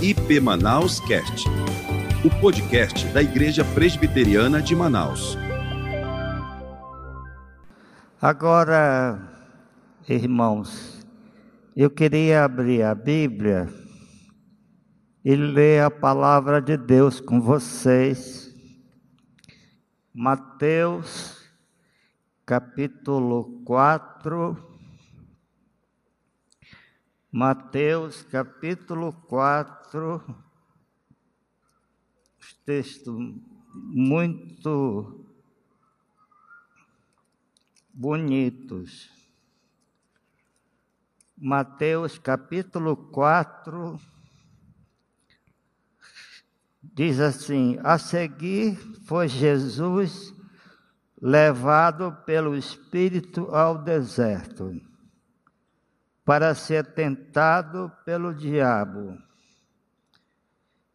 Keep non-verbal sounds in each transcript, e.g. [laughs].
IP Manaus Cast, o podcast da Igreja Presbiteriana de Manaus. Agora, irmãos, eu queria abrir a Bíblia e ler a palavra de Deus com vocês. Mateus, capítulo 4 Mateus capítulo 4, os textos muito bonitos. Mateus capítulo 4 diz assim: A seguir foi Jesus levado pelo Espírito ao deserto para ser tentado pelo diabo.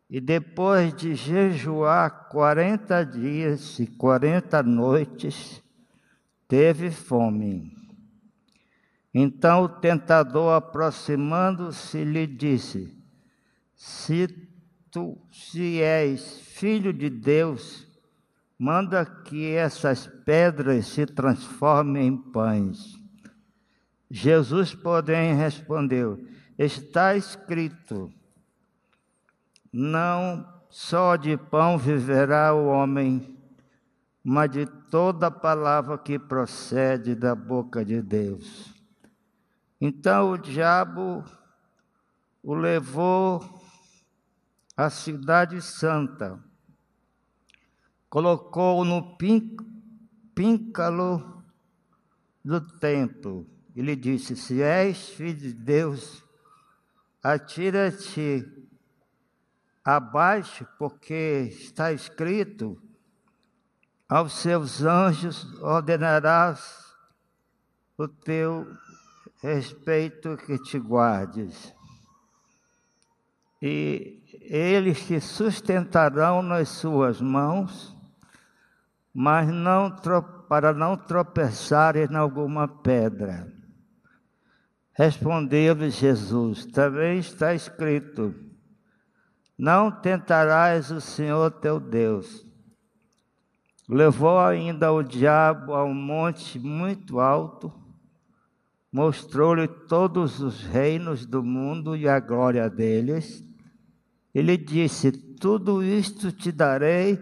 E depois de jejuar quarenta dias e quarenta noites, teve fome. Então o tentador, aproximando-se, lhe disse: Se tu se és filho de Deus, manda que essas pedras se transformem em pães. Jesus, porém, respondeu: Está escrito, não só de pão viverá o homem, mas de toda palavra que procede da boca de Deus. Então o diabo o levou à cidade santa, colocou-o no píncalo do templo ele disse: Se és filho de Deus, atira-te abaixo, porque está escrito: aos seus anjos ordenarás o teu respeito que te guardes. E eles te sustentarão nas suas mãos, mas não para não tropeçares em alguma pedra. Respondeu-lhe Jesus: Também está escrito: Não tentarás o Senhor teu Deus. Levou ainda o diabo a um monte muito alto, mostrou-lhe todos os reinos do mundo e a glória deles. Ele disse: Tudo isto te darei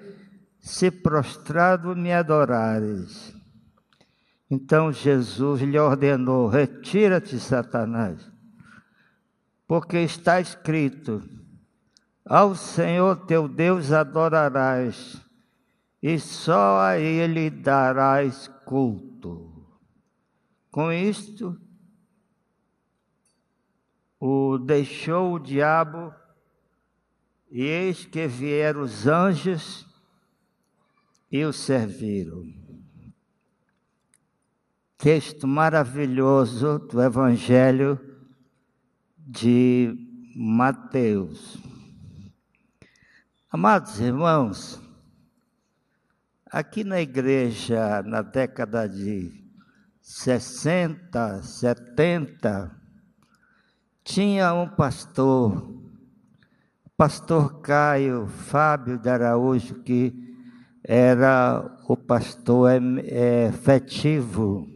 se prostrado me adorares. Então Jesus lhe ordenou: Retira-te, Satanás, porque está escrito: Ao Senhor teu Deus adorarás, e só a Ele darás culto. Com isto, o deixou o diabo, e eis que vieram os anjos e o serviram texto maravilhoso do Evangelho de Mateus. Amados irmãos, aqui na igreja, na década de 60, 70, tinha um pastor, pastor Caio Fábio de Araújo, que era o pastor efetivo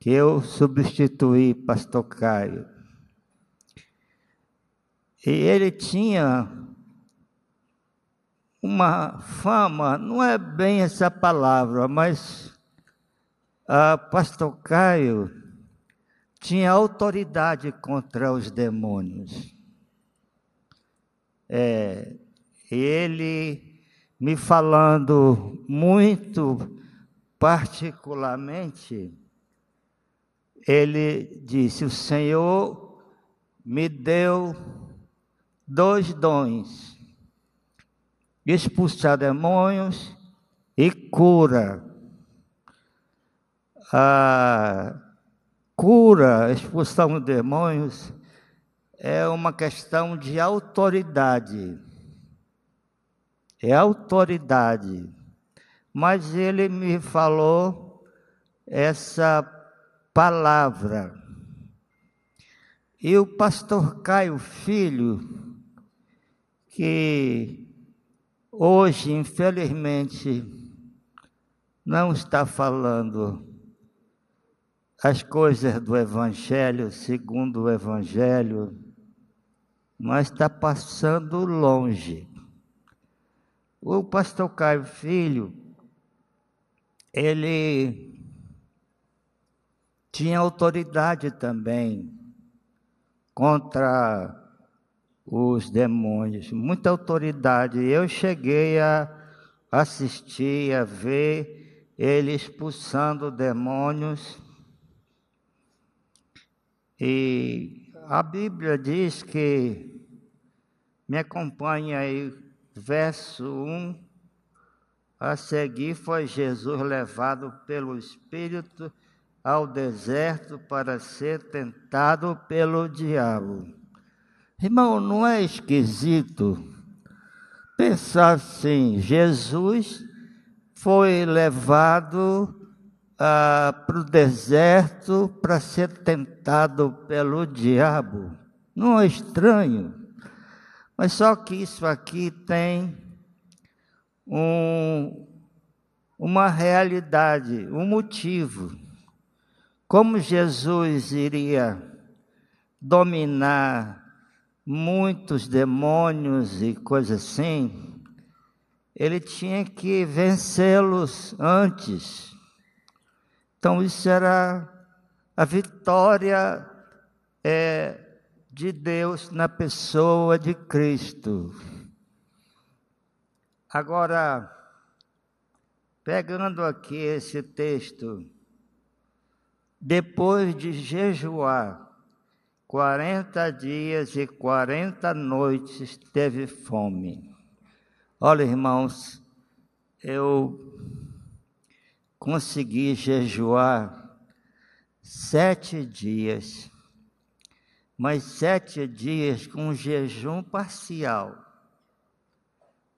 que eu substituí pastor Caio. E ele tinha uma fama, não é bem essa palavra, mas a pastor Caio tinha autoridade contra os demônios. É, ele me falando muito particularmente ele disse: O Senhor me deu dois dons: expulsar demônios e cura. A cura, expulsão de demônios, é uma questão de autoridade. É autoridade. Mas ele me falou essa palavra. E o pastor Caio Filho, que hoje, infelizmente, não está falando as coisas do Evangelho segundo o Evangelho, mas está passando longe. O pastor Caio Filho, ele tinha autoridade também contra os demônios, muita autoridade. Eu cheguei a assistir, a ver ele expulsando demônios. E a Bíblia diz que, me acompanha aí, verso 1, a seguir foi Jesus levado pelo Espírito ao deserto para ser tentado pelo diabo. Irmão, não é esquisito pensar assim: Jesus foi levado ah, para o deserto para ser tentado pelo diabo. Não é estranho? Mas só que isso aqui tem um, uma realidade, um motivo. Como Jesus iria dominar muitos demônios e coisas assim, ele tinha que vencê-los antes. Então, isso era a vitória é, de Deus na pessoa de Cristo. Agora, pegando aqui esse texto, depois de jejuar, 40 dias e 40 noites teve fome. Olha, irmãos, eu consegui jejuar sete dias, mas sete dias com jejum parcial.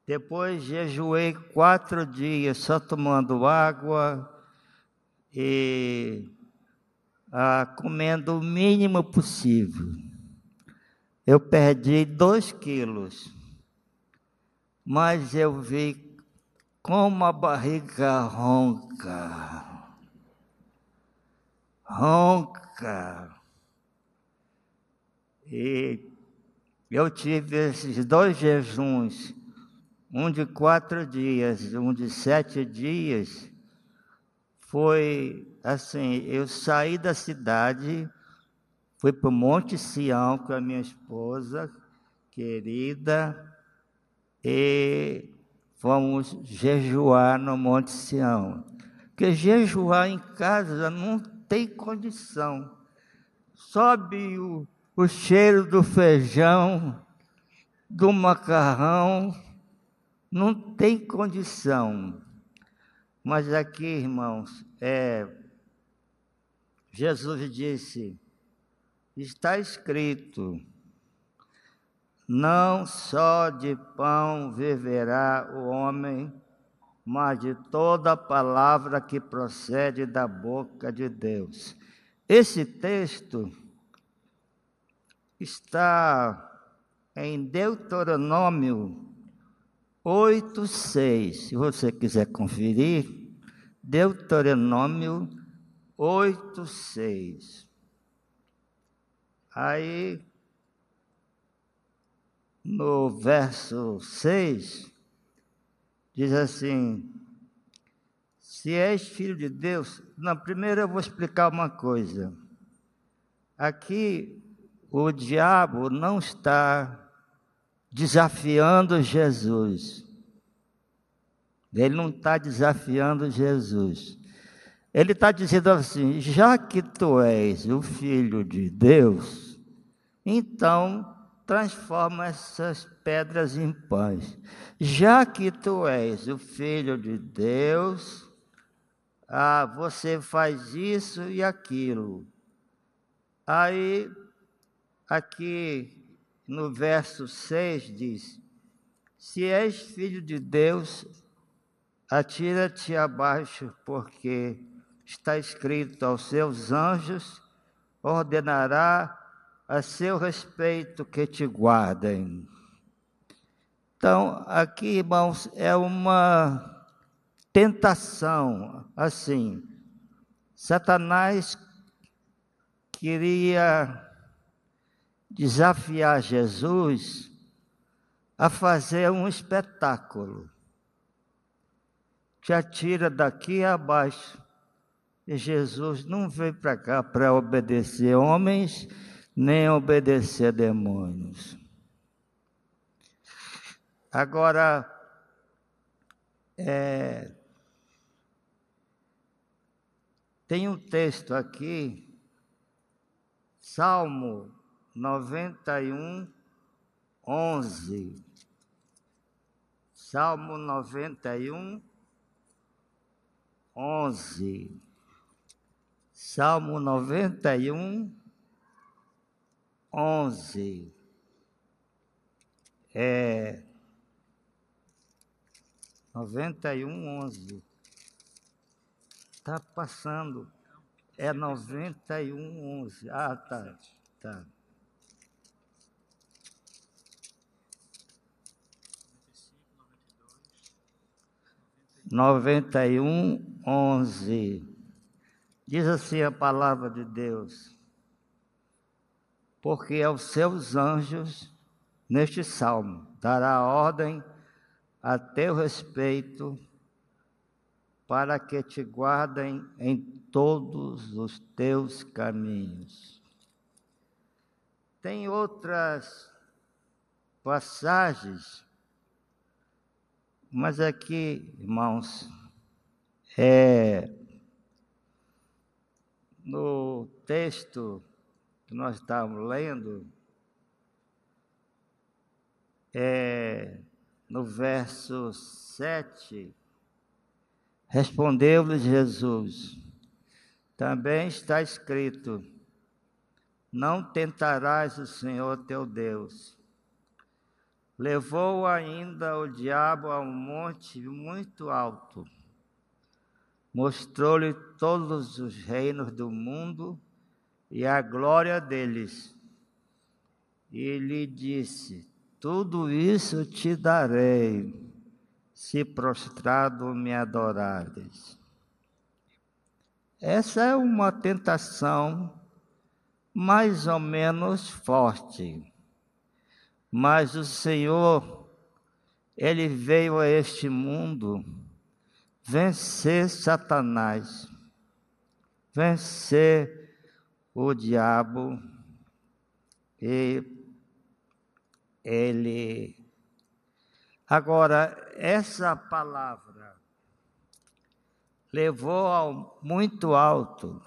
Depois jejuei quatro dias só tomando água e ah, comendo o mínimo possível. Eu perdi dois quilos, mas eu vi como a barriga ronca. Ronca. E eu tive esses dois jejuns, um de quatro dias, um de sete dias, foi assim, eu saí da cidade, fui para o Monte Sião com a minha esposa querida e fomos jejuar no Monte Sião. Porque jejuar em casa não tem condição. Sobe o, o cheiro do feijão, do macarrão, não tem condição. Mas aqui, irmãos, é, Jesus disse: está escrito, não só de pão viverá o homem, mas de toda palavra que procede da boca de Deus. Esse texto está em Deuteronômio 8, 6. Se você quiser conferir, Deuteronômio 8, 6. Aí, no verso 6, diz assim: Se és filho de Deus. Não, primeiro eu vou explicar uma coisa. Aqui, o diabo não está desafiando Jesus. Ele não está desafiando Jesus. Ele está dizendo assim: já que tu és o filho de Deus, então transforma essas pedras em pães. Já que tu és o filho de Deus, ah, você faz isso e aquilo. Aí, aqui no verso 6 diz: Se és filho de Deus, atira-te abaixo, porque está escrito aos seus anjos, ordenará a seu respeito que te guardem. Então, aqui, irmãos, é uma tentação, assim. Satanás queria desafiar Jesus a fazer um espetáculo. Te atira daqui abaixo. E Jesus não veio para cá para obedecer homens, nem obedecer demônios. Agora, é, tem um texto aqui, Salmo 91, 11. Salmo 91, 11. Salmo 91, 11. É. 91, 11. Está passando. É 91, 11. Ah, tá. Tá. Noventa e um, onze. Diz assim a palavra de Deus. Porque aos seus anjos, neste salmo, dará ordem a teu respeito, para que te guardem em todos os teus caminhos. Tem outras passagens, mas aqui, irmãos, é, no texto que nós estávamos lendo, é, no verso 7, respondeu-lhes Jesus: Também está escrito: Não tentarás o Senhor teu Deus. Levou ainda o diabo a um monte muito alto, mostrou-lhe todos os reinos do mundo e a glória deles, e lhe disse: tudo isso te darei, se prostrado me adorares. Essa é uma tentação mais ou menos forte. Mas o Senhor, Ele veio a este mundo vencer Satanás, vencer o diabo e ele. Agora, essa palavra levou ao muito alto,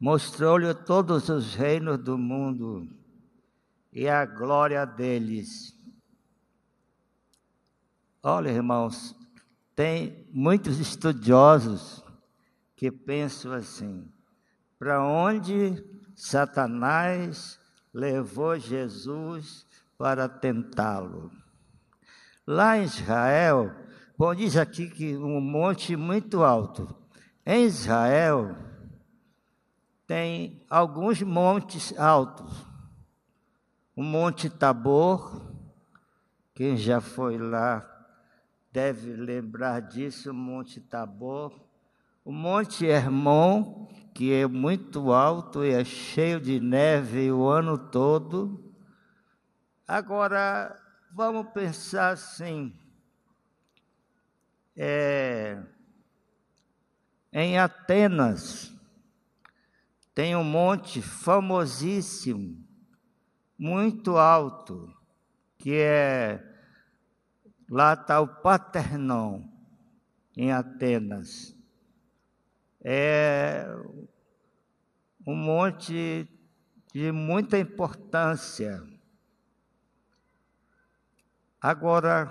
mostrou-lhe todos os reinos do mundo e a glória deles. Olha, irmãos, tem muitos estudiosos que pensam assim: para onde Satanás levou Jesus para tentá-lo. Lá em Israel, bom, diz aqui que um monte muito alto. Em Israel, tem alguns montes altos. O Monte Tabor, quem já foi lá deve lembrar disso, o Monte Tabor. O Monte Hermon, que é muito alto e é cheio de neve o ano todo. Agora, vamos pensar assim. É, em Atenas, tem um monte famosíssimo, muito alto, que é. Lá está o Paternon, em Atenas é um monte de muita importância. Agora,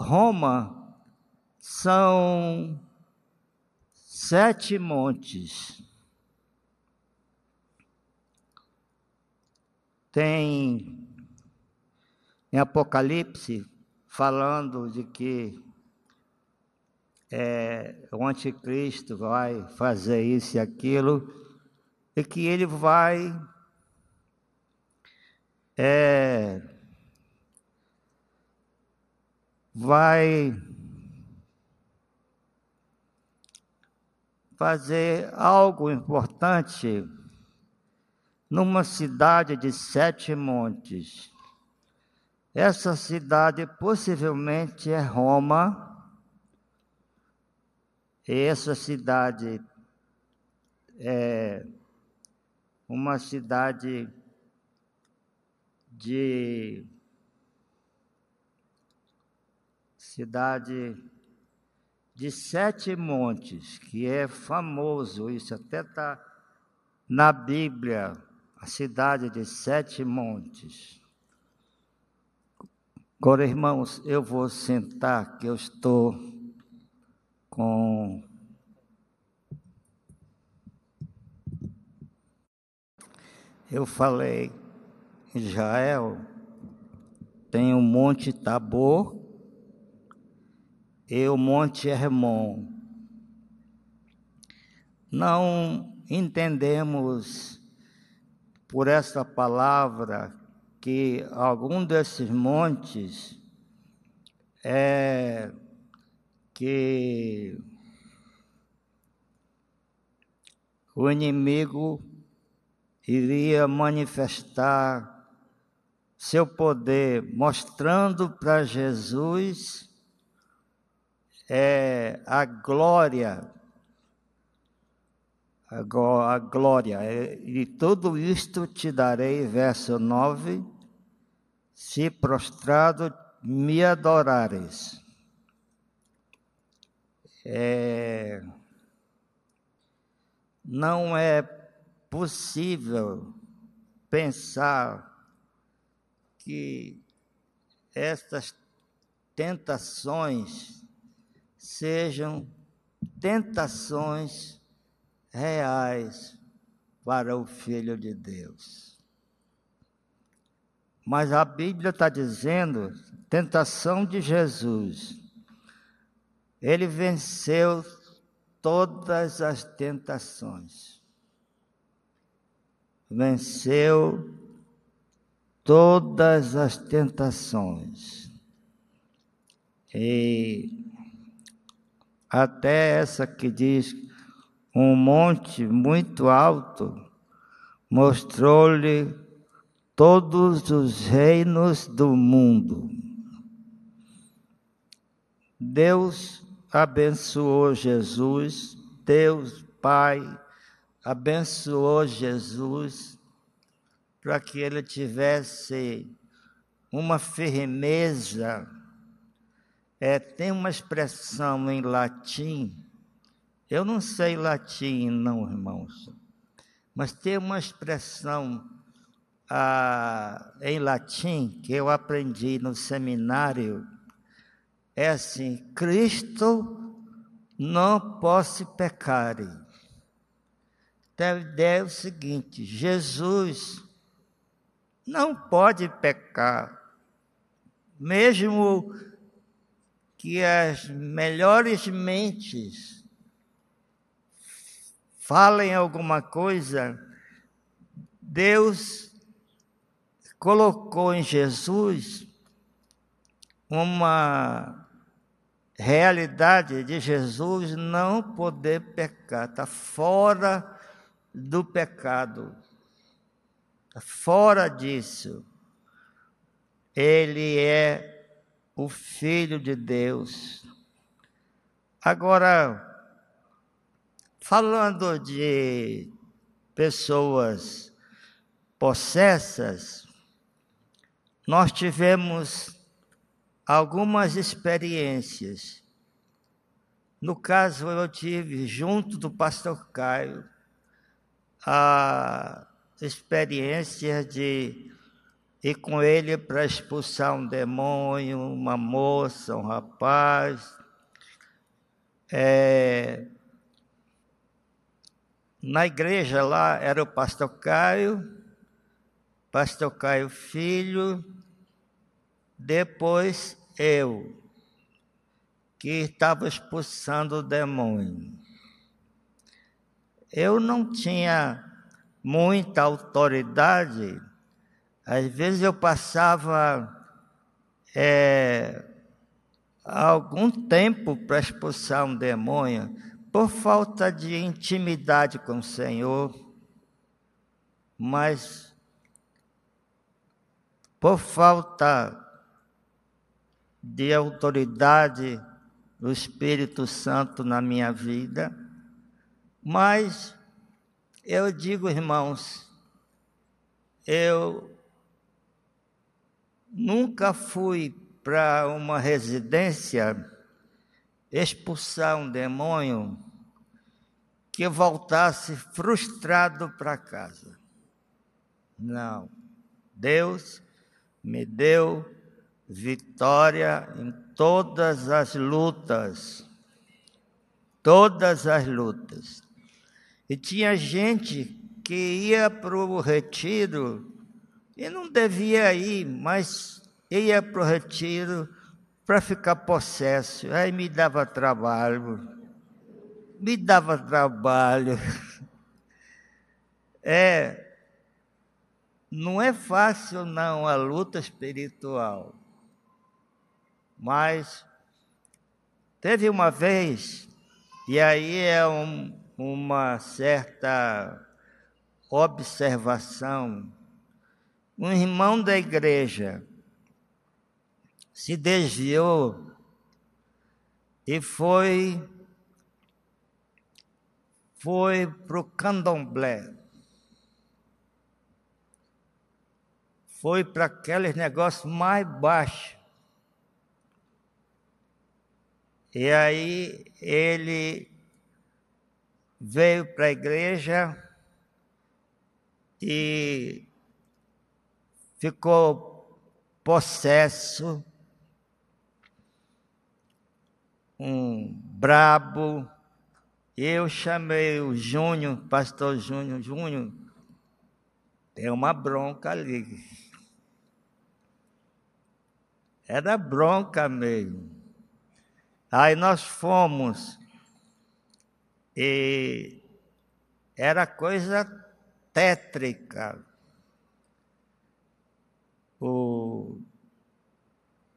Roma são sete montes. Tem em Apocalipse falando de que é, o anticristo vai fazer isso e aquilo, e que ele vai é, vai fazer algo importante numa cidade de sete montes. Essa cidade possivelmente é Roma. E essa cidade é uma cidade de cidade de sete montes, que é famoso, isso até está na Bíblia, a cidade de sete montes. Agora, irmãos, eu vou sentar, que eu estou com. Eu falei, Israel tem o Monte Tabor e o Monte Hermon. Não entendemos por essa palavra que algum desses montes é que o inimigo iria manifestar seu poder, mostrando para Jesus é, a glória, a glória, e tudo isto te darei, verso 9, se prostrado me adorares. É, não é possível pensar que estas tentações sejam tentações reais para o Filho de Deus. Mas a Bíblia está dizendo tentação de Jesus. Ele venceu todas as tentações. Venceu todas as tentações. E até essa que diz: um monte muito alto mostrou-lhe todos os reinos do mundo. Deus abençoou Jesus, Deus Pai abençoou Jesus para que ele tivesse uma firmeza é, tem uma expressão em latim, eu não sei latim, não, irmãos, mas tem uma expressão ah, em latim que eu aprendi no seminário, é assim: Cristo não posso pecar. Então, a ideia é o seguinte: Jesus não pode pecar, mesmo que as melhores mentes falem alguma coisa, Deus colocou em Jesus uma realidade de Jesus não poder pecar, está fora do pecado, está fora disso. Ele é o Filho de Deus. Agora, falando de pessoas possessas, nós tivemos algumas experiências. No caso, eu tive, junto do pastor Caio, a experiência de e com ele para expulsar um demônio, uma moça, um rapaz. É, na igreja lá era o pastor Caio, pastor Caio Filho, depois eu, que estava expulsando o demônio. Eu não tinha muita autoridade às vezes eu passava é, algum tempo para expulsar um demônio por falta de intimidade com o Senhor, mas por falta de autoridade do Espírito Santo na minha vida, mas eu digo, irmãos, eu nunca fui para uma residência expulsar um demônio que voltasse frustrado para casa. Não. Deus me deu vitória em todas as lutas. Todas as lutas. E tinha gente que ia para o retiro e não devia ir, mas ia para o retiro para ficar possesso. Aí me dava trabalho, me dava trabalho. [laughs] É, não é fácil não a luta espiritual. Mas teve uma vez, e aí é um, uma certa observação, um irmão da igreja se desviou e foi foi para o candomblé. Foi para aqueles negócios mais baixos. E aí ele veio para a igreja e ficou possesso um brabo. Eu chamei o Júnior, pastor Júnior, Júnior, tem uma bronca ali. Era bronca mesmo. Aí nós fomos e era coisa tétrica. O,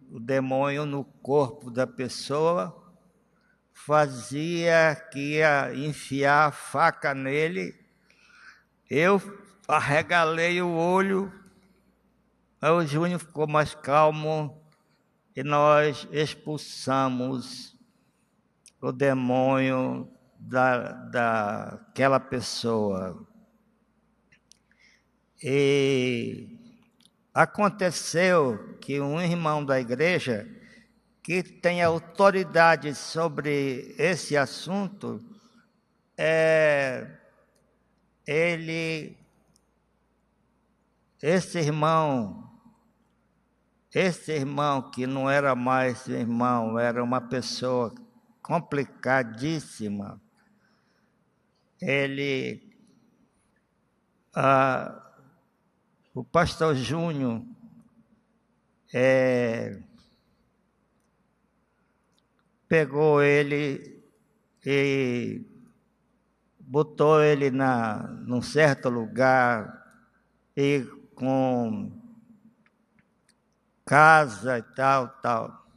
o demônio no corpo da pessoa fazia que ia enfiar a faca nele. Eu arregalei o olho, aí o Júnior ficou mais calmo e nós expulsamos o demônio da, daquela pessoa. E aconteceu que um irmão da igreja que tem autoridade sobre esse assunto, é, ele, esse irmão, esse irmão que não era mais irmão, era uma pessoa complicadíssima, ele, ah, o pastor Júnior, é, pegou ele e botou ele na, num certo lugar e com casa e tal, tal.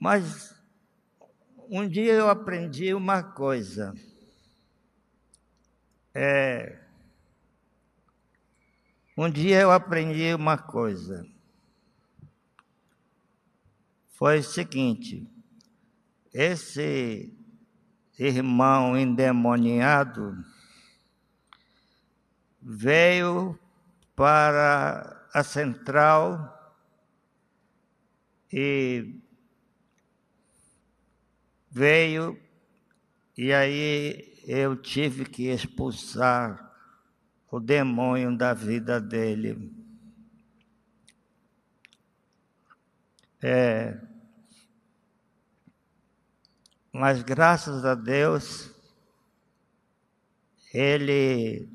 Mas um dia eu aprendi uma coisa. É, um dia eu aprendi uma coisa foi o seguinte: esse irmão endemoniado veio para a central e veio e aí eu tive que expulsar o demônio da vida dele. É, mas graças a Deus, ele,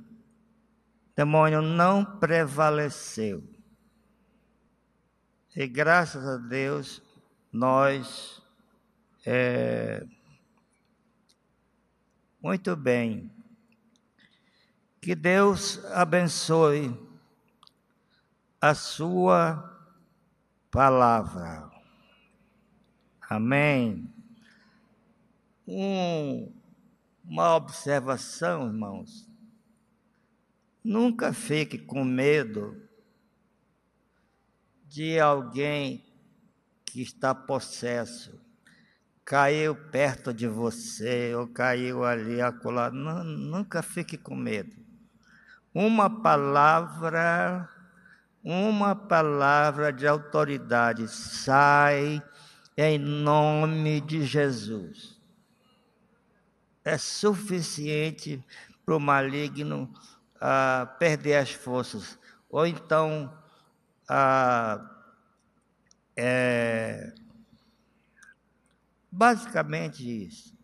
demônio não prevaleceu. E graças a Deus, nós, é, muito bem, que Deus abençoe a sua palavra. Amém. Um, uma observação, irmãos. Nunca fique com medo de alguém que está possesso, caiu perto de você ou caiu ali, acolá. Nunca fique com medo. Uma palavra, uma palavra de autoridade sai em nome de Jesus. É suficiente para o maligno ah, perder as forças, ou então ah, é, basicamente isso.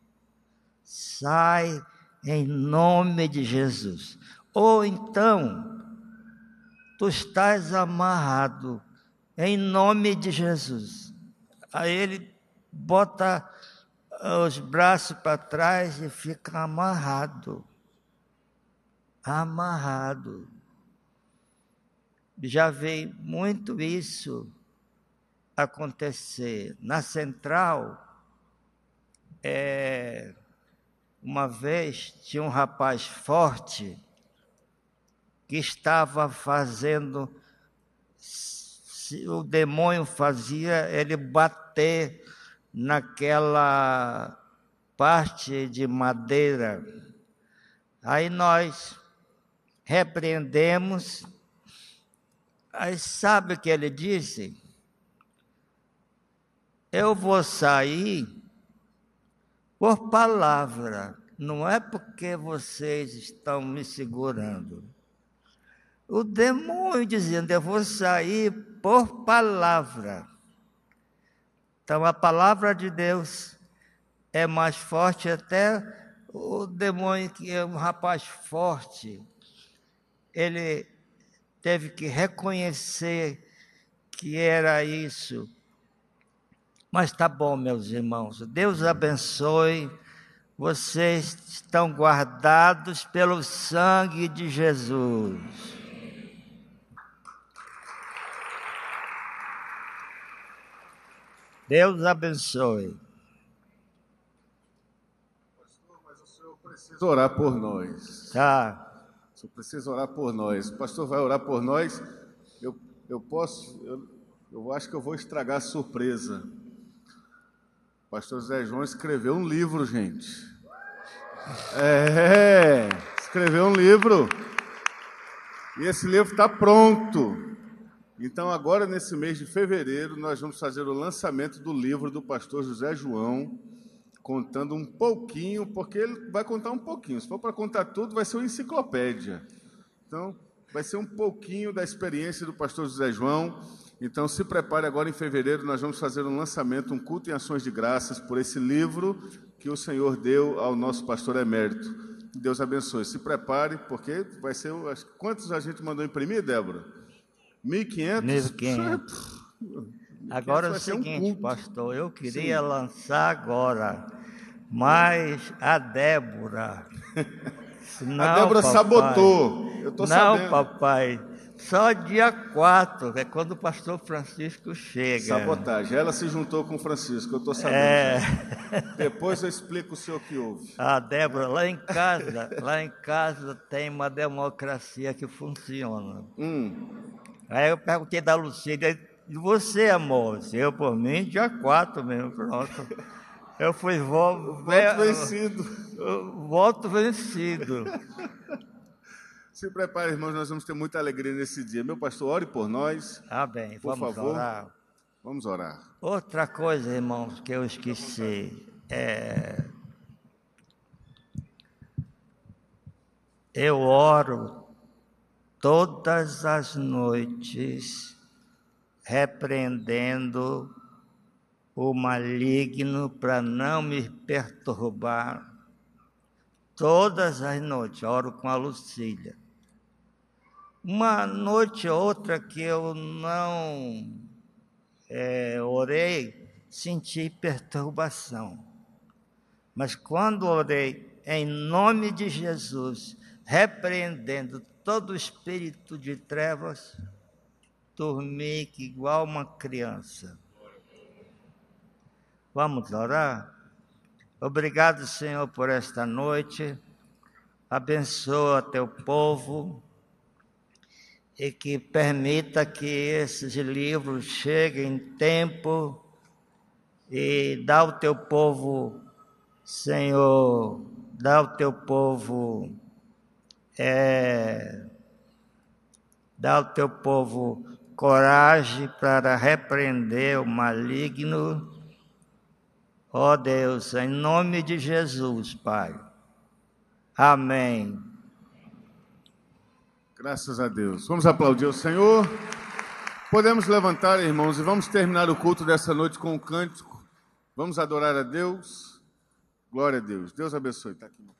Sai em nome de Jesus. Ou então, tu estás amarrado em nome de Jesus. Aí ele bota os braços para trás e fica amarrado. Amarrado. Já veio muito isso acontecer. Na central, é, uma vez tinha um rapaz forte que estava fazendo, o demônio fazia ele bater naquela parte de madeira. Aí nós repreendemos. Aí sabe o que ele disse? eu vou sair por palavra, não é porque vocês estão me segurando. O demônio dizendo, eu vou sair por palavra. Então a palavra de Deus é mais forte até o demônio que é um rapaz forte. Ele teve que reconhecer que era isso mas tá bom, meus irmãos. Deus abençoe. Vocês estão guardados pelo sangue de Jesus. Deus abençoe. Pastor, mas o senhor precisa orar por nós. Tá. O senhor precisa orar por nós. O pastor vai orar por nós. Eu, eu posso, eu, eu acho que eu vou estragar a surpresa. O pastor Zé João escreveu um livro, gente. É, escreveu um livro. E esse livro está pronto. Então, agora, nesse mês de fevereiro, nós vamos fazer o lançamento do livro do pastor José João, contando um pouquinho, porque ele vai contar um pouquinho. Se for para contar tudo, vai ser uma enciclopédia. Então, vai ser um pouquinho da experiência do pastor José João então, se prepare agora em fevereiro, nós vamos fazer um lançamento, um culto em ações de graças por esse livro que o Senhor deu ao nosso pastor emérito. Deus abençoe. Se prepare, porque vai ser. Quantos a gente mandou imprimir, Débora? 1.500? 1.500. [laughs] Agora é o seguinte, um pastor, eu queria Sim. lançar agora, mas a Débora. [laughs] Não, a Débora papai, sabotou. Eu tô não, sabendo. papai. Só dia 4, é quando o pastor Francisco chega. Sabotagem. Ela se juntou com o Francisco, eu estou sabendo. É... [laughs] Depois eu explico o senhor que houve. Ah, Débora, lá em casa, lá em casa tem uma democracia que funciona. Hum. Aí eu perguntei da Lucília, e você, amor? Eu, por mim, dia 4 mesmo, pronto. Eu fui voto, voto vencido. Voto vencido. Se prepare, irmãos, nós vamos ter muita alegria nesse dia. Meu pastor, ore por nós. Ah, bem, por vamos favor. orar. Vamos orar. Outra coisa, irmãos, que eu esqueci é. Eu oro todas as noites repreendendo o maligno para não me perturbar. Todas as noites, oro com a Lucília. Uma noite ou outra que eu não é, orei, senti perturbação. Mas quando orei em nome de Jesus, repreendendo todo espírito de trevas, dormi igual uma criança. Vamos orar? Obrigado, Senhor, por esta noite. Abençoa teu povo e que permita que esses livros cheguem em tempo e dá ao teu povo, Senhor, dá ao teu povo, é, dá ao teu povo coragem para repreender o maligno. Ó oh Deus, em nome de Jesus, Pai. Amém. Graças a Deus. Vamos aplaudir o Senhor. Podemos levantar, irmãos, e vamos terminar o culto dessa noite com um cântico. Vamos adorar a Deus. Glória a Deus. Deus abençoe. Está aqui.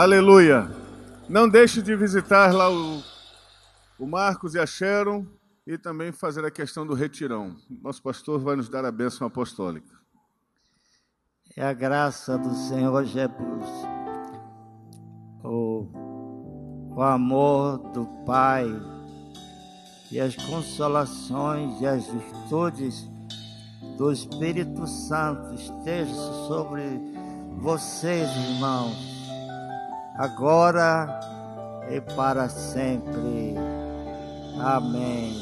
Aleluia. Não deixe de visitar lá o, o Marcos e a Sharon e também fazer a questão do retirão. Nosso pastor vai nos dar a bênção apostólica. É a graça do Senhor Jesus, o, o amor do Pai e as consolações e as virtudes do Espírito Santo estejam sobre vocês, irmãos, agora e para sempre. Amém.